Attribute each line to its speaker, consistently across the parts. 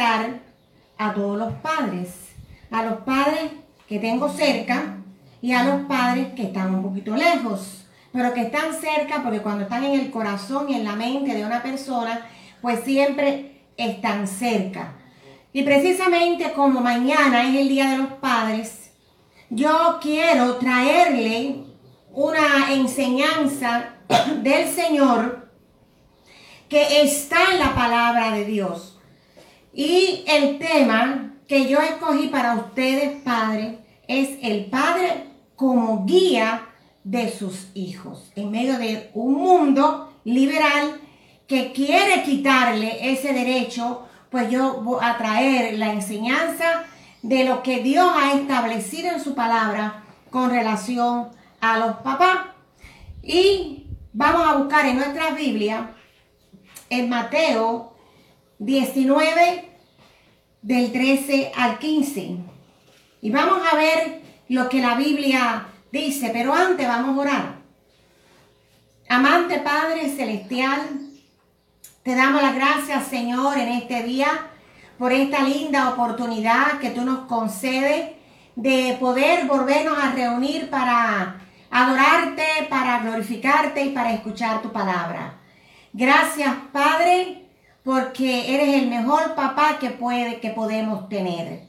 Speaker 1: a todos los padres, a los padres que tengo cerca y a los padres que están un poquito lejos, pero que están cerca porque cuando están en el corazón y en la mente de una persona, pues siempre están cerca. Y precisamente como mañana es el Día de los Padres, yo quiero traerle una enseñanza del Señor que está en la palabra de Dios. Y el tema que yo escogí para ustedes, padres, es el Padre como guía de sus hijos. En medio de un mundo liberal que quiere quitarle ese derecho, pues yo voy a traer la enseñanza de lo que Dios ha establecido en su palabra con relación a los papás. Y vamos a buscar en nuestra Biblia, en Mateo 19, del 13 al 15. Y vamos a ver lo que la Biblia dice, pero antes vamos a orar. Amante Padre Celestial, te damos las gracias, Señor, en este día por esta linda oportunidad que tú nos concedes de poder volvernos a reunir para adorarte, para glorificarte y para escuchar tu palabra. Gracias, Padre, porque eres el mejor papá que puede que podemos tener.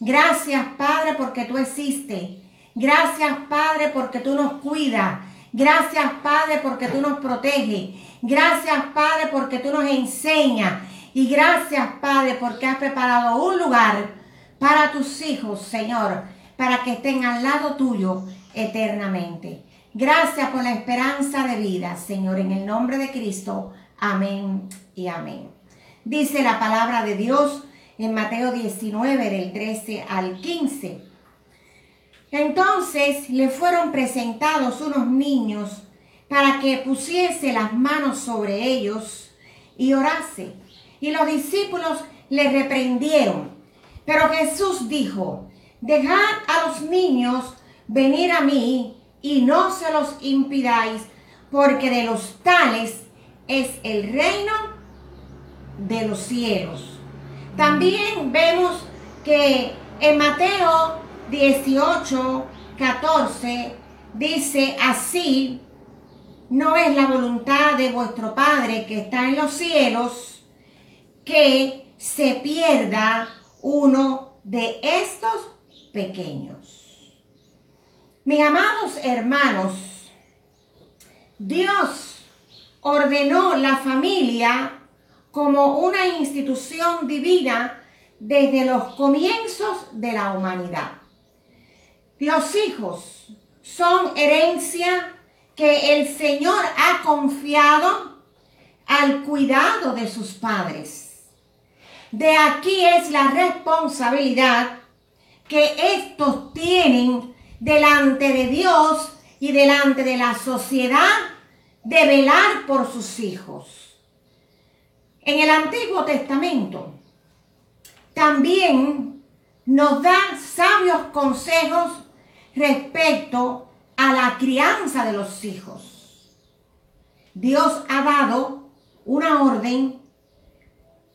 Speaker 1: Gracias, Padre, porque tú existes. Gracias, Padre, porque tú nos cuidas. Gracias, Padre, porque tú nos proteges. Gracias, Padre, porque tú nos enseñas. Y gracias, Padre, porque has preparado un lugar para tus hijos, Señor, para que estén al lado tuyo eternamente. Gracias por la esperanza de vida, Señor, en el nombre de Cristo. Amén y amén. Dice la palabra de Dios en Mateo 19, del 13 al 15. Entonces le fueron presentados unos niños para que pusiese las manos sobre ellos y orase. Y los discípulos le reprendieron. Pero Jesús dijo, dejad a los niños venir a mí y no se los impidáis, porque de los tales es el reino de los cielos. También vemos que en Mateo 18, 14 dice así, no es la voluntad de vuestro Padre que está en los cielos que se pierda uno de estos pequeños. Mis amados hermanos, Dios ordenó la familia como una institución divina desde los comienzos de la humanidad. Los hijos son herencia que el Señor ha confiado al cuidado de sus padres. De aquí es la responsabilidad que estos tienen delante de Dios y delante de la sociedad de velar por sus hijos. En el Antiguo Testamento también nos da sabios consejos respecto a la crianza de los hijos. Dios ha dado una orden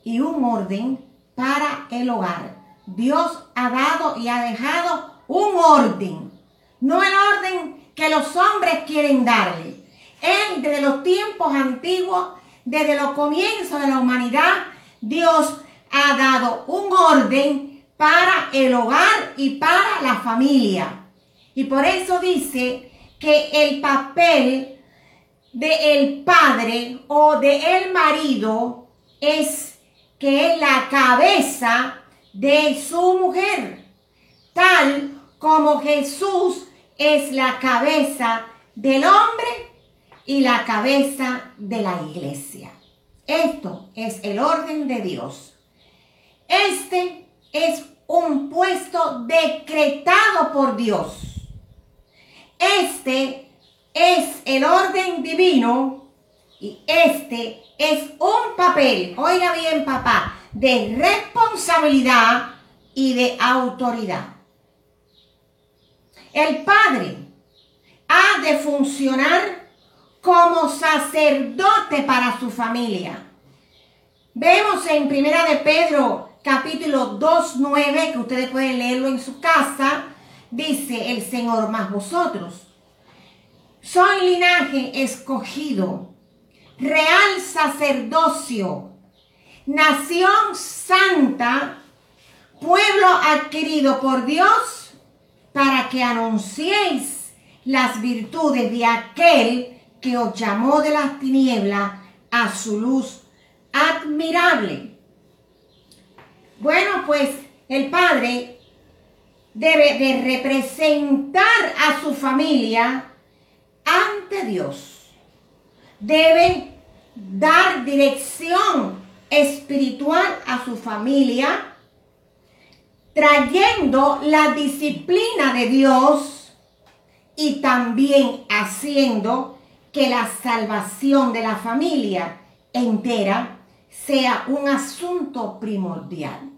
Speaker 1: y un orden para el hogar. Dios ha dado y ha dejado un orden, no el orden que los hombres quieren darle. Desde los tiempos antiguos, desde los comienzos de la humanidad, Dios ha dado un orden para el hogar y para la familia. Y por eso dice que el papel del padre o del marido es que es la cabeza de su mujer, tal como Jesús es la cabeza del hombre y la cabeza de la iglesia. Esto es el orden de Dios. Este es un puesto decretado por Dios. Este es el orden divino y este es un papel, oiga bien papá, de responsabilidad y de autoridad. El padre ha de funcionar como sacerdote para su familia. Vemos en Primera de Pedro capítulo 2.9, que ustedes pueden leerlo en su casa, dice el Señor más vosotros. Soy linaje escogido, real sacerdocio, nación santa, pueblo adquirido por Dios, para que anunciéis las virtudes de aquel que os llamó de las tinieblas a su luz admirable. Bueno, pues el padre debe de representar a su familia ante Dios. Debe dar dirección espiritual a su familia, trayendo la disciplina de Dios y también haciendo que la salvación de la familia entera sea un asunto primordial.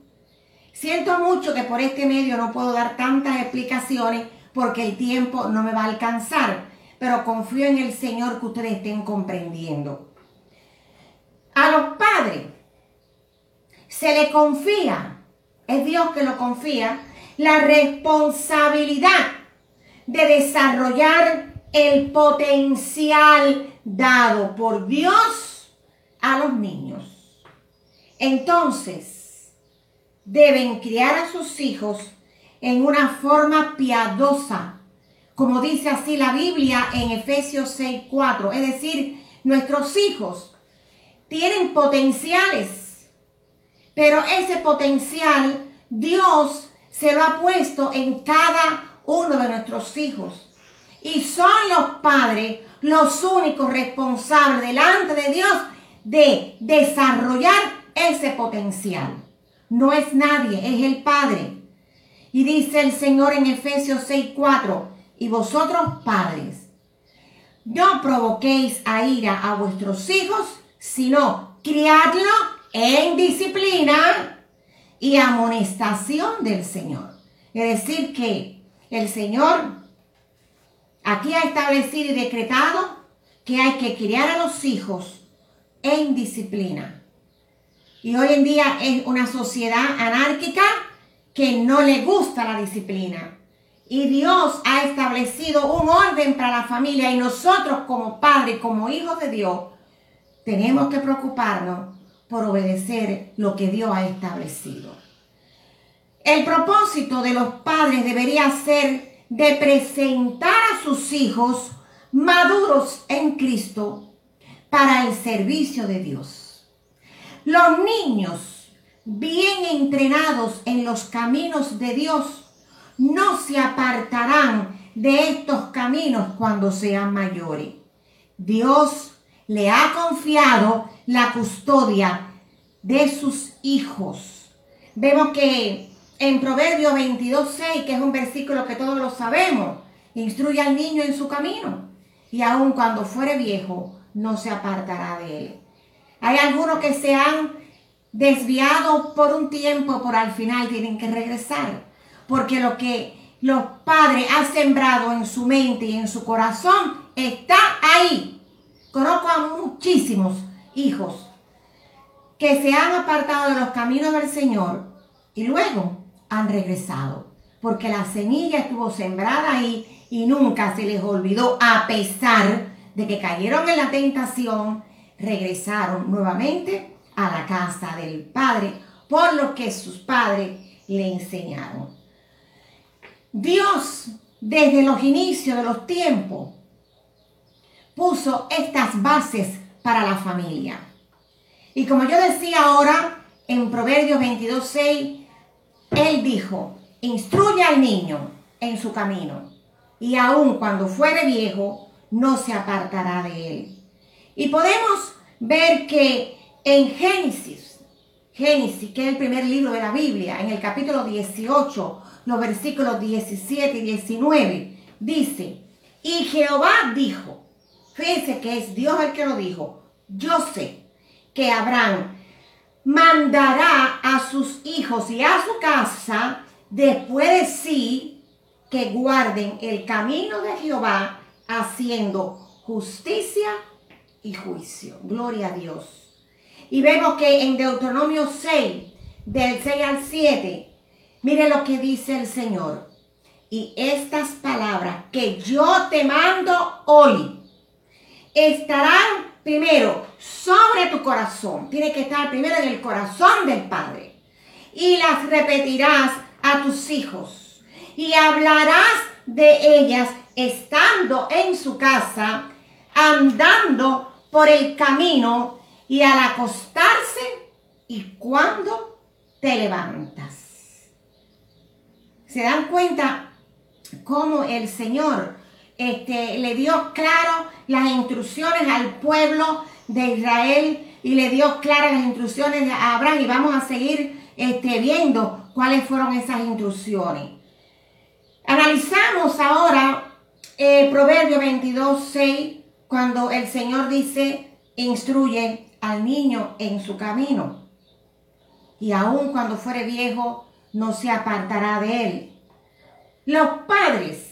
Speaker 1: Siento mucho que por este medio no puedo dar tantas explicaciones porque el tiempo no me va a alcanzar, pero confío en el Señor que ustedes estén comprendiendo. A los padres se le confía, es Dios que lo confía, la responsabilidad de desarrollar el potencial dado por Dios a los niños. Entonces, deben criar a sus hijos en una forma piadosa, como dice así la Biblia en Efesios 6:4. Es decir, nuestros hijos tienen potenciales pero ese potencial Dios se lo ha puesto en cada uno de nuestros hijos. Y son los padres los únicos responsables delante de Dios de desarrollar ese potencial. No es nadie, es el Padre. Y dice el Señor en Efesios 6:4, y vosotros padres, no provoquéis a ira a vuestros hijos, sino criadlo en disciplina y amonestación del Señor. Es decir, que el Señor aquí ha establecido y decretado que hay que criar a los hijos en disciplina. Y hoy en día es una sociedad anárquica que no le gusta la disciplina. Y Dios ha establecido un orden para la familia y nosotros como padres, como hijos de Dios, tenemos que preocuparnos por obedecer lo que Dios ha establecido. El propósito de los padres debería ser de presentar a sus hijos maduros en Cristo para el servicio de Dios. Los niños bien entrenados en los caminos de Dios no se apartarán de estos caminos cuando sean mayores. Dios le ha confiado la custodia de sus hijos. Vemos que en Proverbio 22.6, que es un versículo que todos lo sabemos, instruye al niño en su camino y aun cuando fuere viejo no se apartará de él. Hay algunos que se han desviado por un tiempo, por al final tienen que regresar, porque lo que los padres han sembrado en su mente y en su corazón está ahí Conozco a muchísimos hijos que se han apartado de los caminos del Señor y luego han regresado, porque la semilla estuvo sembrada ahí y nunca se les olvidó, a pesar de que cayeron en la tentación, regresaron nuevamente a la casa del Padre por lo que sus padres le enseñaron. Dios, desde los inicios de los tiempos, puso estas bases para la familia. Y como yo decía ahora en Proverbios 22.6, él dijo, instruye al niño en su camino y aun cuando fuere viejo, no se apartará de él. Y podemos ver que en Génesis, Génesis, que es el primer libro de la Biblia, en el capítulo 18, los versículos 17 y 19, dice, y Jehová dijo, Fíjense que es Dios el que lo dijo. Yo sé que Abraham mandará a sus hijos y a su casa después de sí que guarden el camino de Jehová haciendo justicia y juicio. Gloria a Dios. Y vemos que en Deuteronomio 6, del 6 al 7, mire lo que dice el Señor. Y estas palabras que yo te mando hoy estarán primero sobre tu corazón. Tiene que estar primero en el corazón del Padre. Y las repetirás a tus hijos. Y hablarás de ellas estando en su casa, andando por el camino y al acostarse y cuando te levantas. ¿Se dan cuenta cómo el Señor este, le dio claro las instrucciones al pueblo de Israel y le dio claras las instrucciones a Abraham y vamos a seguir este, viendo cuáles fueron esas instrucciones. Analizamos ahora eh, Proverbio 22, 6, cuando el Señor dice, instruye al niño en su camino. Y aun cuando fuere viejo, no se apartará de él. Los padres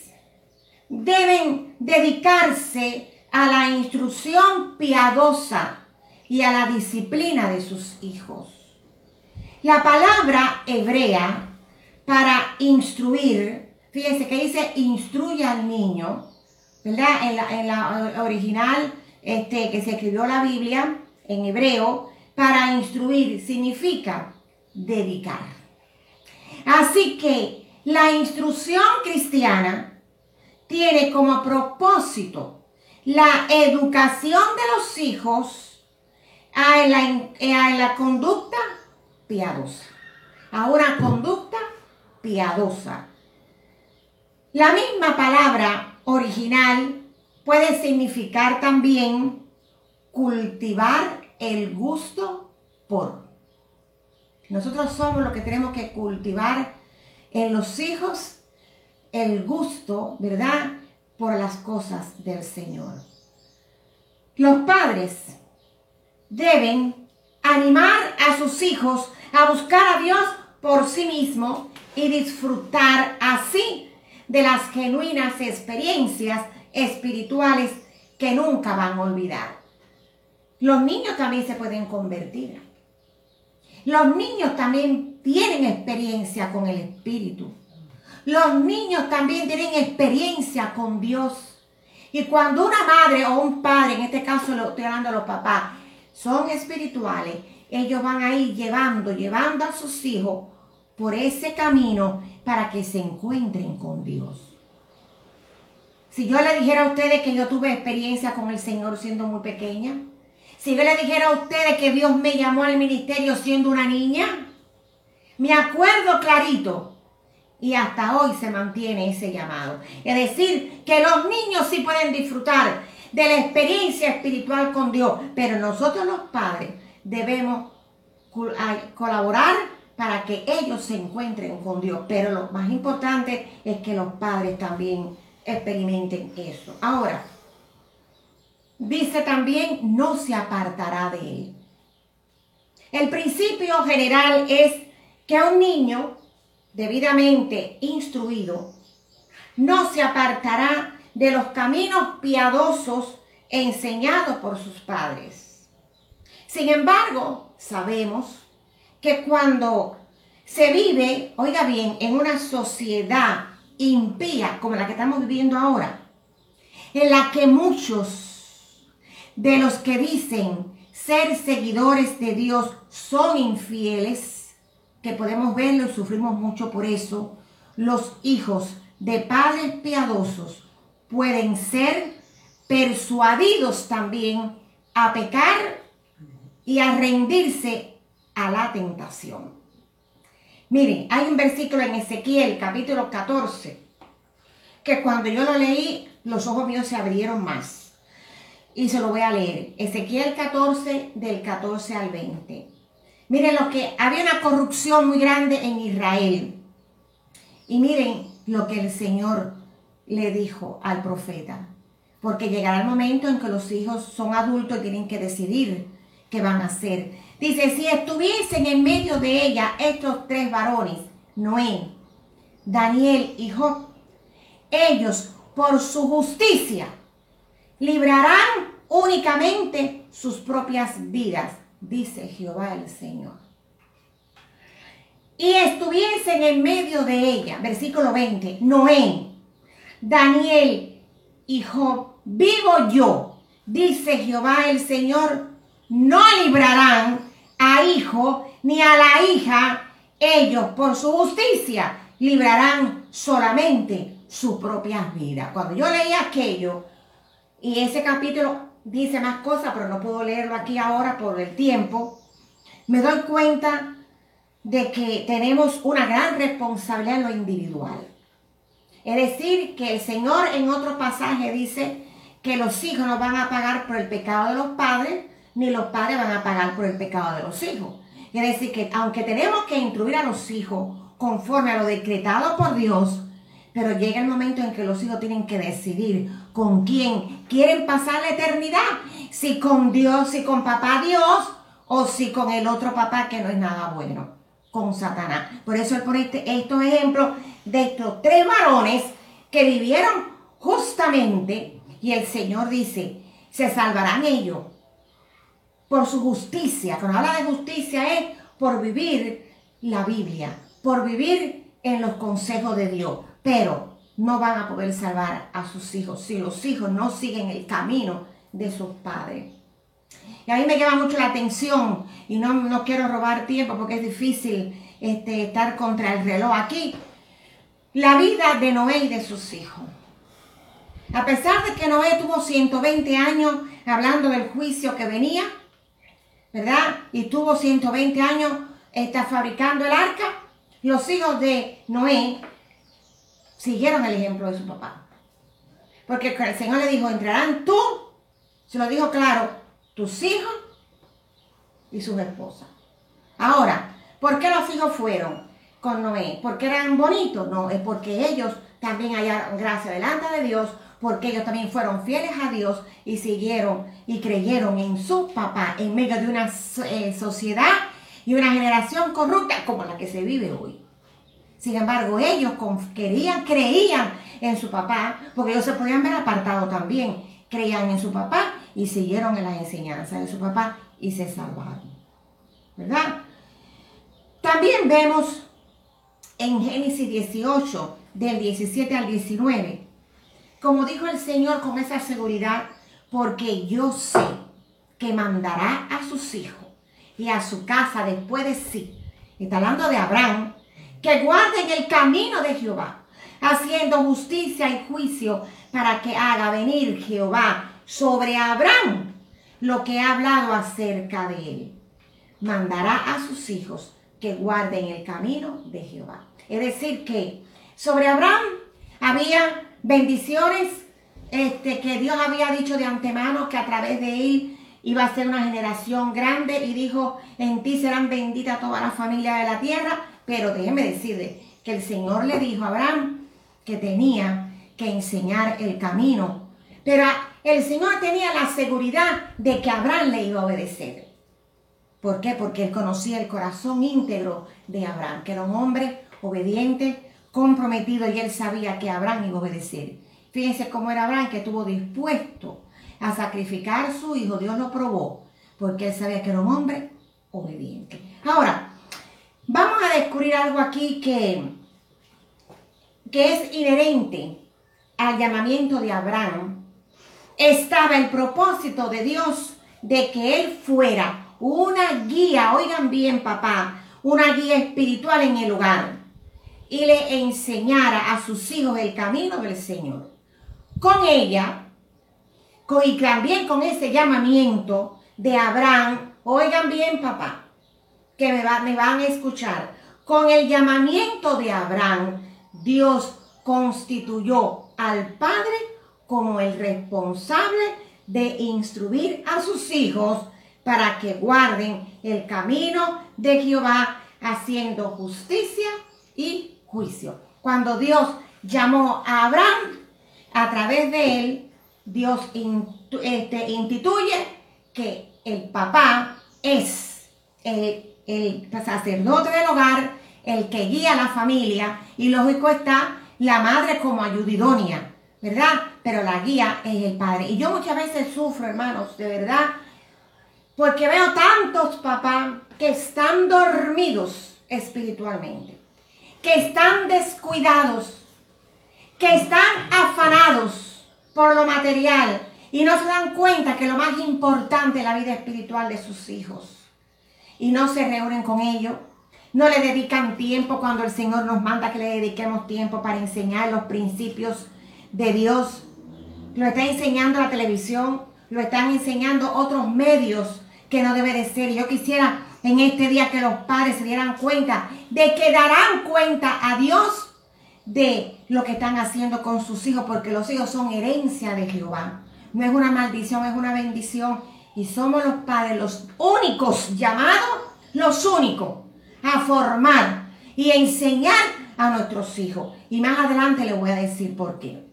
Speaker 1: deben dedicarse a la instrucción piadosa y a la disciplina de sus hijos. La palabra hebrea para instruir, fíjense que dice instruye al niño, ¿verdad? En la, original este, que se escribió la Biblia en hebreo, para instruir significa dedicar. Así que la instrucción cristiana tiene como propósito la educación de los hijos a la, conducta piadosa. A una conducta piadosa. La misma palabra original puede significar también cultivar el gusto por. Nosotros somos los que tenemos que cultivar en los hijos el gusto, ¿verdad? Por las cosas del Señor. Los padres deben animar a sus hijos a buscar a Dios por sí mismo y disfrutar así de las genuinas experiencias espirituales que nunca van a olvidar. Los niños también se pueden convertir. Los niños también tienen experiencia con el Espíritu. Los niños también tienen experiencia con Dios. Y cuando una madre o un padre, en este caso lo estoy hablando a los papás, son espirituales, ellos van a ir llevando, llevando a sus hijos por ese camino para que se encuentren con Dios. Si yo le dijera a ustedes que yo tuve experiencia con el Señor siendo muy pequeña, si yo le dijera a ustedes que Dios me llamó al ministerio siendo una niña, me acuerdo clarito. Y hasta hoy se mantiene ese llamado. Es decir, que los niños sí pueden disfrutar de la experiencia espiritual con Dios, pero nosotros los padres debemos colaborar para que ellos se encuentren con Dios. Pero lo más importante es que los padres también experimenten eso. Ahora, dice también, no se apartará de él. El principio general es que a un niño debidamente instruido no se apartará de los caminos piadosos enseñados por sus padres. Sin embargo, sabemos que cuando se vive, oiga bien, en una sociedad impía como la que estamos viviendo ahora, en la que muchos de los que dicen ser seguidores de Dios son infieles, que podemos verlo y sufrimos mucho por eso, los hijos de padres piadosos pueden ser persuadidos también a pecar y a rendirse a la tentación. Miren, hay un versículo en Ezequiel capítulo 14 que cuando yo lo leí los ojos míos se abrieron más. Y se lo voy a leer. Ezequiel 14 del 14 al 20. Miren lo que había una corrupción muy grande en Israel. Y miren lo que el Señor le dijo al profeta. Porque llegará el momento en que los hijos son adultos y tienen que decidir qué van a hacer. Dice, si estuviesen en medio de ella estos tres varones, Noé, Daniel y Job, ellos por su justicia librarán únicamente sus propias vidas, dice Jehová el Señor. Y estuviesen en medio de ella, versículo 20, Noé, Daniel y Job, vivo yo, dice Jehová el Señor, no librarán a hijo ni a la hija, ellos por su justicia librarán solamente su propia vida. Cuando yo leí aquello, y ese capítulo dice más cosas, pero no puedo leerlo aquí ahora por el tiempo, me doy cuenta de que tenemos una gran responsabilidad en lo individual. Es decir, que el Señor en otro pasaje dice que los hijos no van a pagar por el pecado de los padres, ni los padres van a pagar por el pecado de los hijos. Es decir, que aunque tenemos que instruir a los hijos conforme a lo decretado por Dios, pero llega el momento en que los hijos tienen que decidir con quién quieren pasar la eternidad. Si con Dios, si con papá Dios o si con el otro papá que no es nada bueno, con Satanás. Por eso él pone este, estos ejemplos de estos tres varones que vivieron justamente y el Señor dice, se salvarán ellos por su justicia. Cuando habla de justicia es por vivir la Biblia, por vivir en los consejos de Dios. Pero no van a poder salvar a sus hijos si los hijos no siguen el camino de sus padres. Y a mí me llama mucho la atención y no, no quiero robar tiempo porque es difícil este, estar contra el reloj aquí. La vida de Noé y de sus hijos. A pesar de que Noé tuvo 120 años hablando del juicio que venía, ¿verdad? Y tuvo 120 años está fabricando el arca. Los hijos de Noé siguieron el ejemplo de su papá. Porque el Señor le dijo, entrarán tú, se lo dijo claro, tus hijos y sus esposas. Ahora, ¿por qué los hijos fueron con Noé? ¿Porque eran bonitos? No, es porque ellos también hallaron gracia delante de Dios, porque ellos también fueron fieles a Dios y siguieron y creyeron en su papá en medio de una eh, sociedad y una generación corrupta como la que se vive hoy. Sin embargo, ellos querían, creían en su papá, porque ellos se podían ver apartados también. Creían en su papá y siguieron en las enseñanzas de su papá y se salvaron. ¿Verdad? También vemos en Génesis 18, del 17 al 19, como dijo el Señor con esa seguridad, porque yo sé que mandará a sus hijos y a su casa después de sí. Está hablando de Abraham, que guarden el camino de Jehová, haciendo justicia y juicio para que haga venir Jehová sobre Abraham lo que ha hablado acerca de él. Mandará a sus hijos que guarden el camino de Jehová. Es decir, que sobre Abraham había bendiciones este, que Dios había dicho de antemano que a través de él iba a ser una generación grande y dijo, en ti serán benditas todas las familias de la tierra. Pero déjeme decirle que el Señor le dijo a Abraham que tenía que enseñar el camino. Pero el Señor tenía la seguridad de que Abraham le iba a obedecer. ¿Por qué? Porque él conocía el corazón íntegro de Abraham, que era un hombre obediente, comprometido y él sabía que Abraham iba a obedecer. Fíjense cómo era Abraham que estuvo dispuesto a sacrificar a su hijo. Dios lo probó porque él sabía que era un hombre obediente. Ahora, vamos a descubrir algo aquí que, que es inherente al llamamiento de Abraham. Estaba el propósito de Dios de que él fuera una guía, oigan bien papá, una guía espiritual en el hogar y le enseñara a sus hijos el camino del Señor. Con ella, con, y también con ese llamamiento de Abraham, oigan bien papá, que me, me van a escuchar, con el llamamiento de Abraham, Dios constituyó al Padre como el responsable de instruir a sus hijos para que guarden el camino de Jehová, haciendo justicia y juicio. Cuando Dios llamó a Abraham, a través de él, Dios este, instituye que el papá es el, el sacerdote del hogar, el que guía a la familia, y lógico está la madre como ayudidonia, ¿verdad? Pero la guía es el Padre. Y yo muchas veces sufro, hermanos, de verdad, porque veo tantos papás que están dormidos espiritualmente, que están descuidados, que están afanados por lo material y no se dan cuenta que lo más importante es la vida espiritual de sus hijos. Y no se reúnen con ellos, no le dedican tiempo cuando el Señor nos manda que le dediquemos tiempo para enseñar los principios de Dios. Lo está enseñando la televisión, lo están enseñando otros medios que no debe de ser. Yo quisiera en este día que los padres se dieran cuenta de que darán cuenta a Dios de lo que están haciendo con sus hijos, porque los hijos son herencia de Jehová. No es una maldición, es una bendición. Y somos los padres los únicos llamados, los únicos, a formar y enseñar a nuestros hijos. Y más adelante les voy a decir por qué.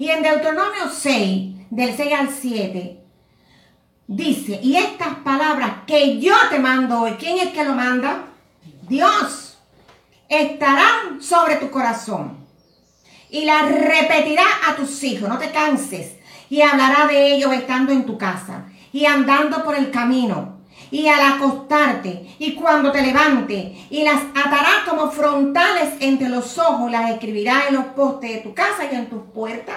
Speaker 1: Y en Deuteronomio 6, del 6 al 7, dice, y estas palabras que yo te mando hoy, ¿quién es que lo manda? Dios, estarán sobre tu corazón. Y las repetirá a tus hijos, no te canses. Y hablará de ellos estando en tu casa y andando por el camino y al acostarte y cuando te levante y las atará como frontales entre los ojos, las escribirá en los postes de tu casa y en tus puertas.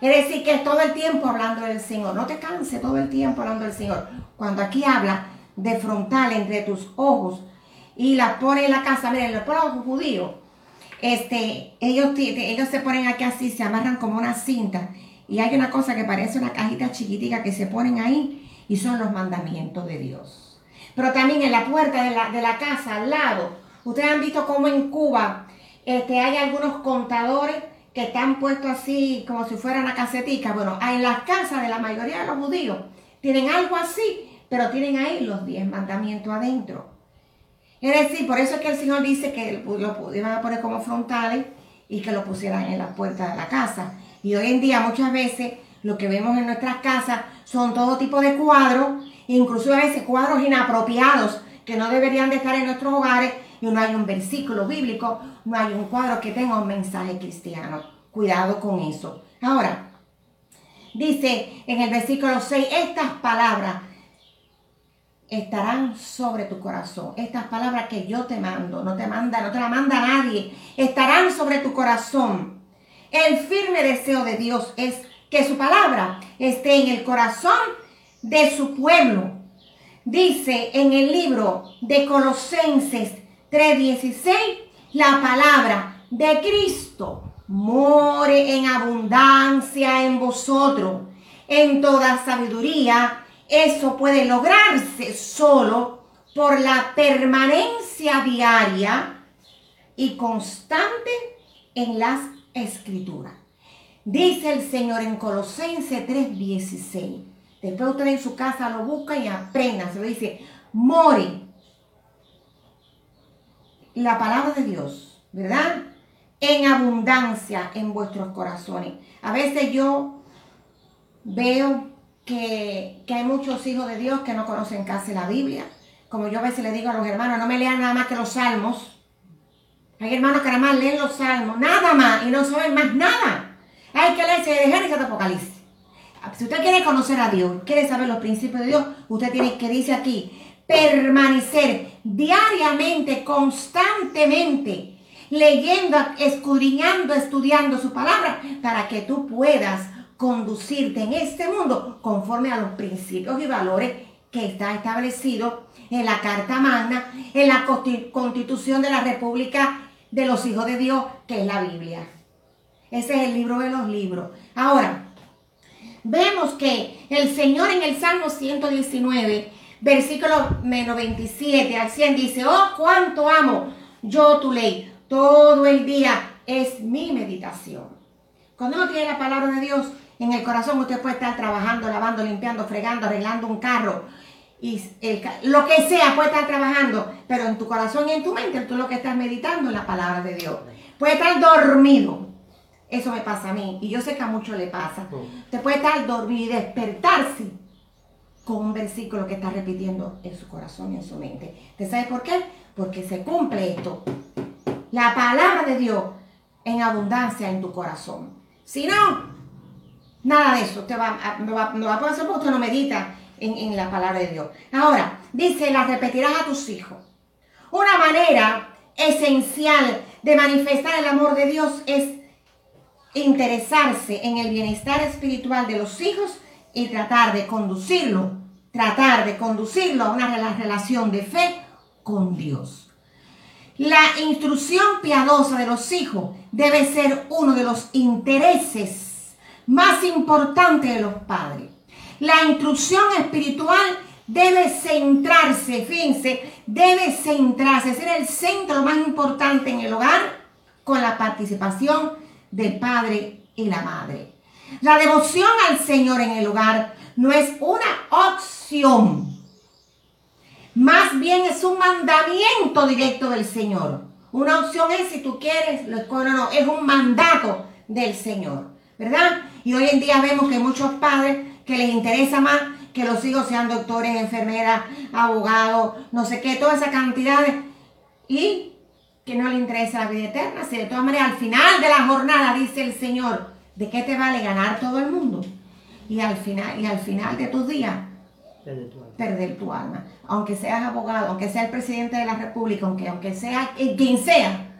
Speaker 1: Es decir, que es todo el tiempo hablando del Señor. No te canses todo el tiempo hablando del Señor. Cuando aquí habla de frontal entre tus ojos y las pone en la casa, miren, los pueblos judíos, este, ellos, ellos se ponen aquí así, se amarran como una cinta. Y hay una cosa que parece una cajita chiquitica que se ponen ahí y son los mandamientos de Dios. Pero también en la puerta de la, de la casa, al lado, ustedes han visto cómo en Cuba este, hay algunos contadores que están puestos así como si fueran una casetica. Bueno, en las casas de la mayoría de los judíos tienen algo así, pero tienen ahí los diez mandamientos adentro. Es decir, por eso es que el Señor dice que lo iban a poner como frontales y que lo pusieran en la puerta de la casa. Y hoy en día muchas veces lo que vemos en nuestras casas son todo tipo de cuadros, incluso a veces cuadros inapropiados que no deberían de estar en nuestros hogares y no hay un versículo bíblico, no hay un cuadro que tenga un mensaje cristiano. Cuidado con eso. Ahora, dice en el versículo 6, estas palabras estarán sobre tu corazón. Estas palabras que yo te mando, no te manda, no te la manda nadie, estarán sobre tu corazón. El firme deseo de Dios es que su palabra esté en el corazón de su pueblo. Dice en el libro de Colosenses 3:16, la palabra de Cristo more en abundancia en vosotros, en toda sabiduría. Eso puede lograrse solo por la permanencia diaria y constante en las escrituras. Dice el Señor en Colosenses 3:16. Después usted en su casa lo busca y aprenda. Se dice, more. La palabra de Dios, ¿verdad? En abundancia en vuestros corazones. A veces yo veo que, que hay muchos hijos de Dios que no conocen casi la Biblia. Como yo a veces le digo a los hermanos, no me lean nada más que los salmos. Hay hermanos que nada leen los salmos, nada más, y no saben más nada. Hay que leerse de Génesis hasta Apocalipsis. Si usted quiere conocer a Dios, quiere saber los principios de Dios, usted tiene que, dice aquí, permanecer diariamente, constantemente, leyendo, escudriñando, estudiando su palabra, para que tú puedas conducirte en este mundo conforme a los principios y valores que está establecido en la Carta Magna, en la Constitución de la República de los Hijos de Dios, que es la Biblia. Ese es el libro de los libros. Ahora, vemos que el Señor en el Salmo 119, versículo menos 27 al 100 dice, oh, cuánto amo yo tu ley. Todo el día es mi meditación. Cuando uno tiene la palabra de Dios en el corazón, usted puede estar trabajando, lavando, limpiando, fregando, arreglando un carro. Y lo que sea puede estar trabajando, pero en tu corazón y en tu mente tú lo que estás meditando es la palabra de Dios. Puede estar dormido, eso me pasa a mí y yo sé que a muchos le pasa. Usted puede estar dormido y despertarse con un versículo que está repitiendo en su corazón y en su mente. ¿Usted sabe por qué? Porque se cumple esto. La palabra de Dios en abundancia en tu corazón. Si no, nada de eso. Usted va, va, no va a hacer porque usted no medita en, la palabra de Dios. Ahora, dice, la repetirás a tus hijos. Una manera esencial de manifestar el amor de Dios es interesarse en el bienestar espiritual de los hijos y tratar de conducirlo, tratar de conducirlo a una rela- relación de fe con Dios. La instrucción piadosa de los hijos debe ser uno de los intereses más importantes de los padres. La instrucción espiritual debe centrarse, fíjense, debe centrarse, ser el centro más importante en el hogar con la participación del padre y la madre. La devoción al Señor en el hogar no es una opción, más bien es un mandamiento directo del Señor. Una opción es si tú quieres, lo escoges no, es un mandato del Señor, ¿verdad? Y hoy en día vemos que muchos padres que les interesa más que los hijos sean doctores, enfermeras, abogados, no sé qué, toda esa cantidad de- y que no le interesa la vida eterna. Si de todas maneras al final de la jornada dice el Señor, ¿de qué te vale ganar todo el mundo? Y al final, y al final de tus días,
Speaker 2: tu
Speaker 1: perder tu alma. Aunque seas abogado, aunque sea el presidente de la república, aunque, aunque sea eh, quien sea,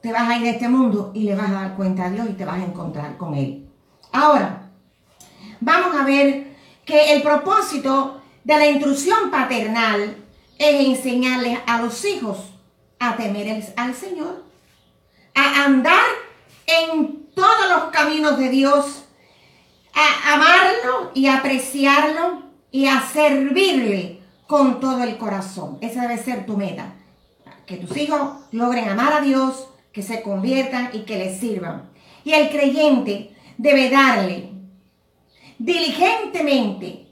Speaker 1: te vas a ir de este mundo y le vas a dar cuenta a Dios y te vas a encontrar con Él. Ahora, vamos a ver que el propósito de la intrusión paternal es enseñarles a los hijos a temer al Señor, a andar en todos los caminos de Dios, a amarlo y apreciarlo y a servirle con todo el corazón. Esa debe ser tu meta. Que tus hijos logren amar a Dios, que se conviertan y que le sirvan. Y el creyente debe darle diligentemente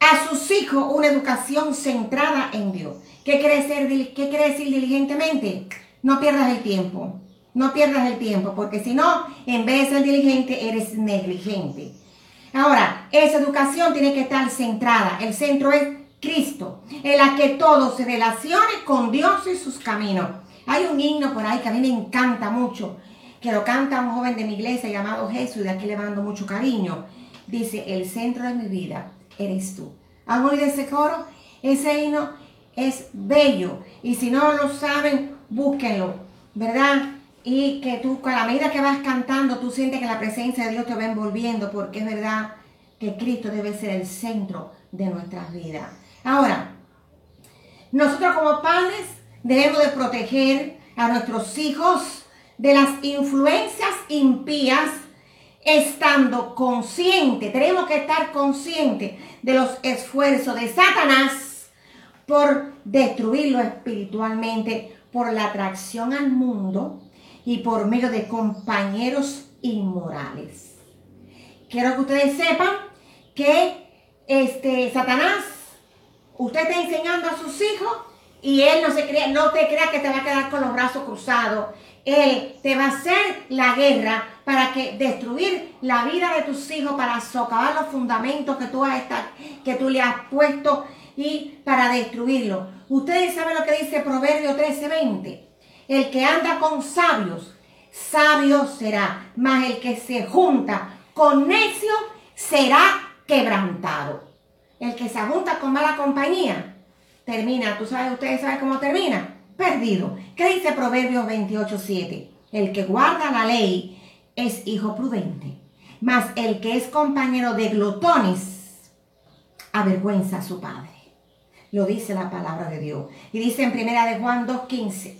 Speaker 1: a sus hijos una educación centrada en Dios. ¿Qué quiere, ser, dil- ¿Qué quiere decir diligentemente? No pierdas el tiempo. No pierdas el tiempo, porque si no, en vez de ser diligente, eres negligente. Ahora, esa educación tiene que estar centrada. El centro es Cristo, en la que todo se relacione con Dios y sus caminos. Hay un himno por ahí que a mí me encanta mucho, que lo canta un joven de mi iglesia llamado Jesús, y de aquí le mando mucho cariño. Dice, el centro de mi vida eres tú. ¿Han oído ese coro? Ese himno es bello. Y si no lo saben, búsquenlo, ¿verdad? Y que tú, a la medida que vas cantando, tú sientes que la presencia de Dios te va envolviendo, porque es verdad que Cristo debe ser el centro de nuestras vidas. Ahora, nosotros como padres debemos de proteger a nuestros hijos de las influencias impías, estando conscientes, tenemos que estar conscientes de los esfuerzos de Satanás por destruirlo espiritualmente, por la atracción al mundo y por medio de compañeros inmorales. Quiero que ustedes sepan que este Satanás, usted está enseñando a sus hijos y él no se crea, no te crea que te va a quedar con los brazos cruzados. Él te va a hacer la guerra para que destruir la vida de tus hijos, para socavar los fundamentos que tú, has que tú le has puesto y para destruirlo. Ustedes saben lo que dice Proverbio 13:20. El que anda con sabios, sabio será, mas el que se junta con necio será quebrantado. El que se junta con mala compañía termina, tú sabes, ustedes saben cómo termina, perdido. ¿Qué dice Proverbios 28:7? El que guarda la ley es hijo prudente, mas el que es compañero de glotones avergüenza a su padre. Lo dice la palabra de Dios. Y dice en primera de Juan 2:15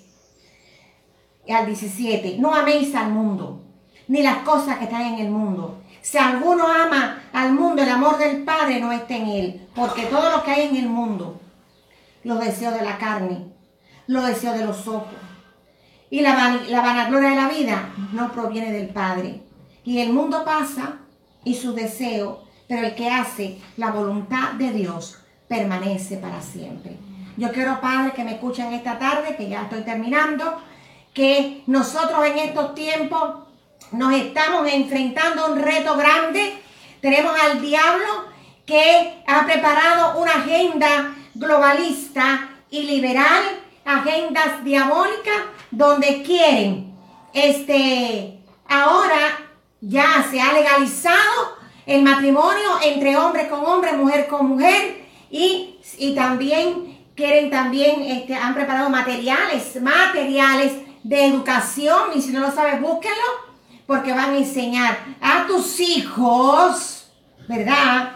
Speaker 1: y al 17, no améis al mundo, ni las cosas que están en el mundo. Si alguno ama al mundo, el amor del Padre no está en él, porque todo lo que hay en el mundo, los deseos de la carne, los deseos de los ojos, y la, van- la vanagloria de la vida no proviene del Padre. Y el mundo pasa y sus deseos, pero el que hace la voluntad de Dios permanece para siempre. Yo quiero, Padre, que me escuchen esta tarde, que ya estoy terminando, que nosotros en estos tiempos nos estamos enfrentando a un reto grande. Tenemos al diablo que ha preparado una agenda globalista y liberal, agendas diabólicas, donde quieren este, ahora ya se ha legalizado el matrimonio entre hombre con hombre, mujer con mujer y, y también quieren también, este, han preparado materiales, materiales de educación y si no lo sabes, búsquenlo porque van a enseñar a tus hijos, ¿verdad?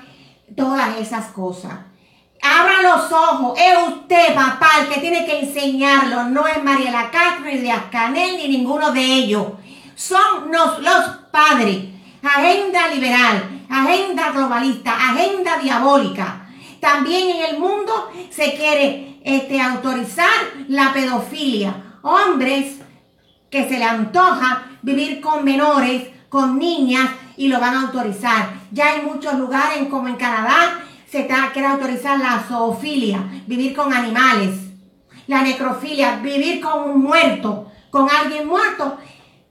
Speaker 1: Todas esas cosas. Abra los ojos. Es usted, papá, el que tiene que enseñarlo. No es Mariela Castro, ni de Ascanel, ni ninguno de ellos. Son los, los padres. Agenda liberal, agenda globalista, agenda diabólica. También en el mundo se quiere este, autorizar la pedofilia. Hombres que se le antoja vivir con menores, con niñas, y lo van a autorizar. Ya hay muchos lugares, como en Canadá, se quiere autorizar la zoofilia, vivir con animales. La necrofilia, vivir con un muerto, con alguien muerto.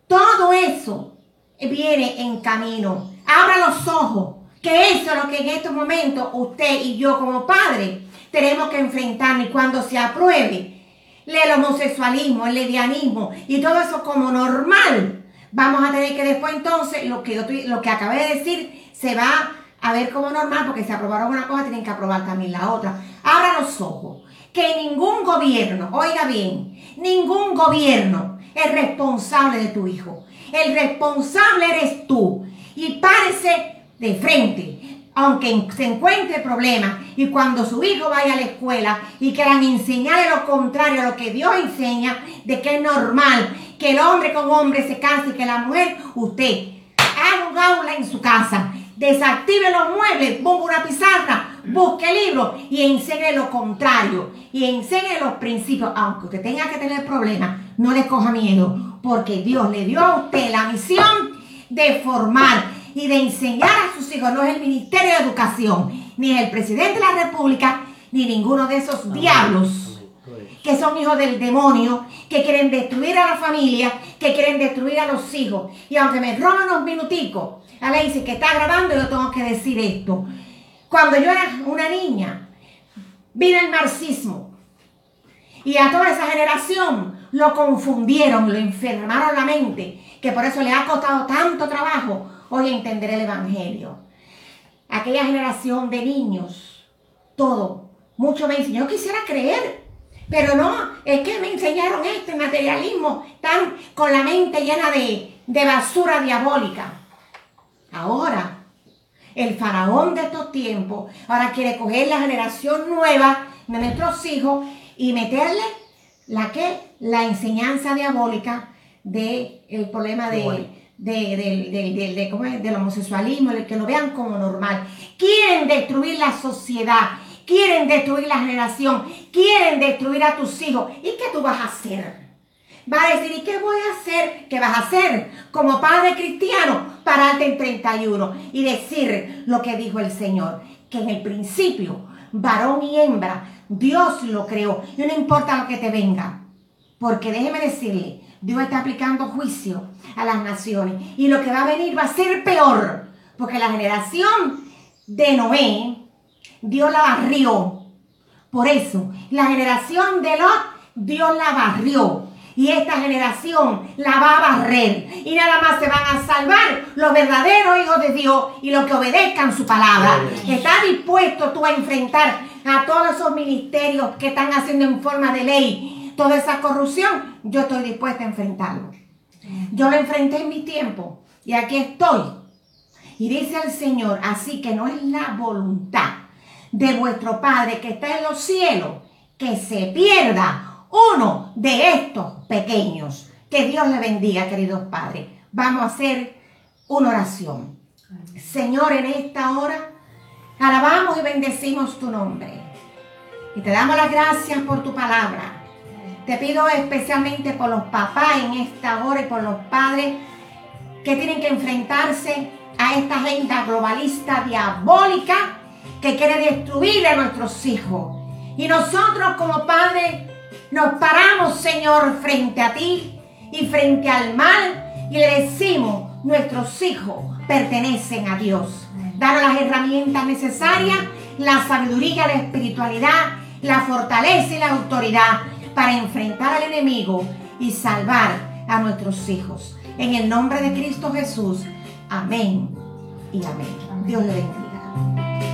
Speaker 1: Todo eso viene en camino. Abra los ojos, que eso es lo que en estos momentos usted y yo como padre tenemos que enfrentar. Y cuando se apruebe el homosexualismo, el lesbianismo y todo eso como normal, vamos a tener que después entonces, lo que, lo que acabé de decir, se va a ver como normal, porque si aprobaron una cosa, tienen que aprobar también la otra. Abra los ojos, que ningún gobierno, oiga bien, ningún gobierno es responsable de tu hijo. El responsable eres tú. Y párese de frente, aunque se encuentre problemas y cuando su hijo vaya a la escuela y quieran enseñarle lo contrario a lo que Dios enseña, de que es normal que el hombre con hombre se case y que la mujer, usted haga un aula en su casa, desactive los muebles, ponga una pizarra, busque libros y enseñe lo contrario y enseñe los principios, aunque usted tenga que tener problemas, no le coja miedo, porque Dios le dio a usted la misión de formar y de enseñar a sus hijos. No es el Ministerio de Educación, ni el presidente de la República, ni ninguno de esos diablos que son hijos del demonio, que quieren destruir a la familia, que quieren destruir a los hijos. Y aunque me roban unos minuticos, a la dice que está grabando, yo tengo que decir esto. Cuando yo era una niña, vino el marxismo. Y a toda esa generación lo confundieron, lo enfermaron la mente, que por eso le ha costado tanto trabajo hoy entender el Evangelio. Aquella generación de niños, todo, mucho me dicen, yo quisiera creer, pero no, es que me enseñaron este materialismo, tan con la mente llena de, de basura diabólica. Ahora, el faraón de estos tiempos, ahora quiere coger la generación nueva de nuestros hijos y meterle la que la enseñanza diabólica del el problema de, de, del homosexualismo, de que lo vean como normal. Quieren destruir la sociedad, quieren destruir la generación, quieren destruir a tus hijos. ¿Y qué tú vas a hacer? Va a decir, ¿y qué voy a hacer? ¿Qué vas a hacer como padre cristiano? Pararte en 31 y decir lo que dijo el Señor, que en el principio, varón y hembra, Dios lo creó. Y no importa lo que te venga, porque déjeme decirle, Dios está aplicando juicio a las naciones. Y lo que va a venir va a ser peor. Porque la generación de Noé, Dios la barrió. Por eso, la generación de Lot, Dios la barrió. Y esta generación la va a barrer. Y nada más se van a salvar los verdaderos hijos de Dios y los que obedezcan su palabra. ¿Estás dispuesto tú a enfrentar a todos esos ministerios que están haciendo en forma de ley? toda esa corrupción, yo estoy dispuesta a enfrentarlo. Yo lo enfrenté en mi tiempo y aquí estoy. Y dice el Señor, así que no es la voluntad de vuestro Padre que está en los cielos que se pierda uno de estos pequeños. Que Dios le bendiga, queridos padres. Vamos a hacer una oración. Señor, en esta hora alabamos y bendecimos tu nombre. Y te damos las gracias por tu palabra. Te pido especialmente por los papás en esta hora y por los padres que tienen que enfrentarse a esta agenda globalista diabólica que quiere destruir a nuestros hijos. Y nosotros como padres nos paramos, Señor, frente a ti y frente al mal y le decimos, nuestros hijos pertenecen a Dios. Danos las herramientas necesarias, la sabiduría, la espiritualidad, la fortaleza y la autoridad para enfrentar al enemigo y salvar a nuestros hijos. En el nombre de Cristo Jesús, Amén y amén. Dios le bendiga.